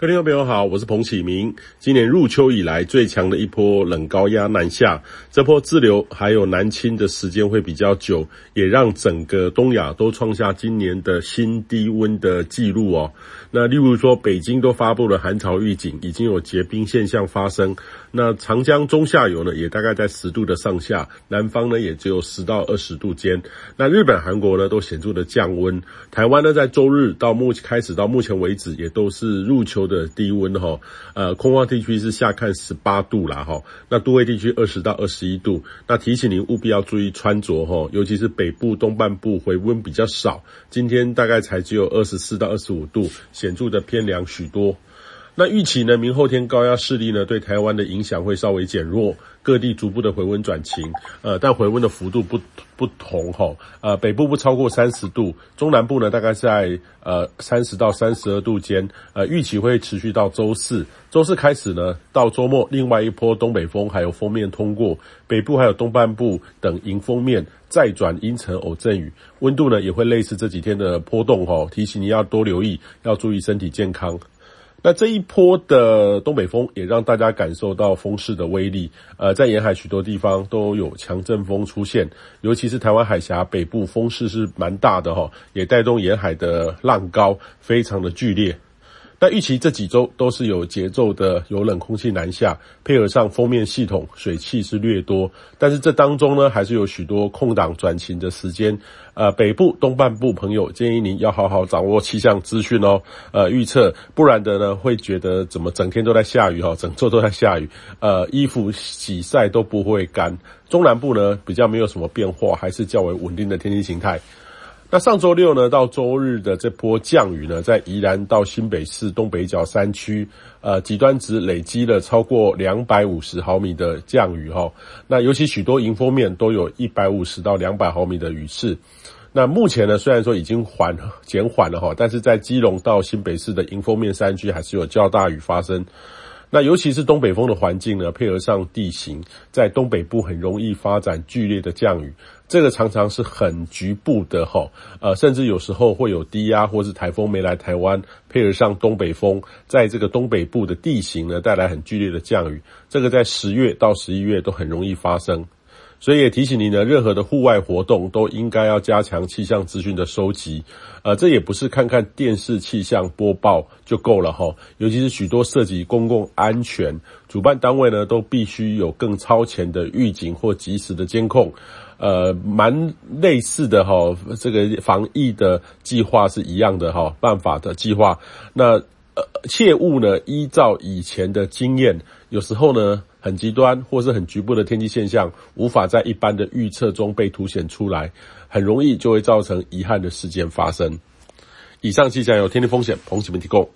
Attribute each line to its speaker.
Speaker 1: 各位朋友好，我是彭启明。今年入秋以来最强的一波冷高压南下，这波滞留还有南侵的时间会比较久，也让整个东亚都创下今年的新低温的记录哦。那例如说，北京都发布了寒潮预警，已经有结冰现象发生。那长江中下游呢，也大概在十度的上下，南方呢也只有十到二十度间。那日本、韩国呢都显著的降温，台湾呢在周日到目开始到目前为止，也都是入秋的低温哈，呃，空旷地区是下看十八度啦哈，那都会地区二十到二十一度。那提醒您务必要注意穿着哈，尤其是北部东半部回温比较少，今天大概才只有二十四到二十五度，显著的偏凉许多。那预期呢，明后天高压势力呢对台湾的影响会稍微减弱，各地逐步的回温转晴，呃，但回温的幅度不不同哈，呃，北部不超过三十度，中南部呢大概在呃三十到三十二度间，呃，预期会持续到周四，周四开始呢到周末，另外一波东北风还有锋面通过，北部还有东半部等迎风面再转阴沉偶阵雨，温度呢也会类似这几天的波动哈，提醒你要多留意，要注意身体健康。那这一波的东北风也让大家感受到风势的威力，呃，在沿海许多地方都有强阵风出现，尤其是台湾海峡北部风势是蛮大的哈，也带动沿海的浪高非常的剧烈。那预期这几周都是有节奏的，有冷空气南下，配合上锋面系统，水汽是略多。但是这当中呢，还是有许多空档转晴的时间。呃，北部东半部朋友建议您要好好掌握气象资讯哦。呃，预测，不然的呢，会觉得怎么整天都在下雨哈，整座都在下雨。呃，衣服洗晒都不会干。中南部呢，比较没有什么变化，还是较为稳定的天气形态。那上周六呢，到周日的这波降雨呢，在宜兰到新北市东北角山区，呃，极端值累积了超过两百五十毫米的降雨哈。那尤其许多迎风面都有一百五十到两百毫米的雨势。那目前呢，虽然说已经缓减缓了哈，但是在基隆到新北市的迎风面山区还是有较大雨发生。那尤其是东北风的环境呢，配合上地形，在东北部很容易发展剧烈的降雨。这个常常是很局部的吼，呃，甚至有时候会有低压或是台风没来台湾，配合上东北风，在这个东北部的地形呢，带来很剧烈的降雨。这个在十月到十一月都很容易发生。所以也提醒你呢，任何的户外活动都应该要加强气象资讯的收集。呃，这也不是看看电视气象播报就够了哈，尤其是许多涉及公共安全，主办单位呢都必须有更超前的预警或及时的监控。呃，蛮类似的哈，这个防疫的计划是一样的哈，办法的计划。那呃，切勿呢依照以前的经验，有时候呢。很极端或是很局部的天气现象，无法在一般的预测中被凸显出来，很容易就会造成遗憾的事件发生。以上气象由天气风险彭启明提供。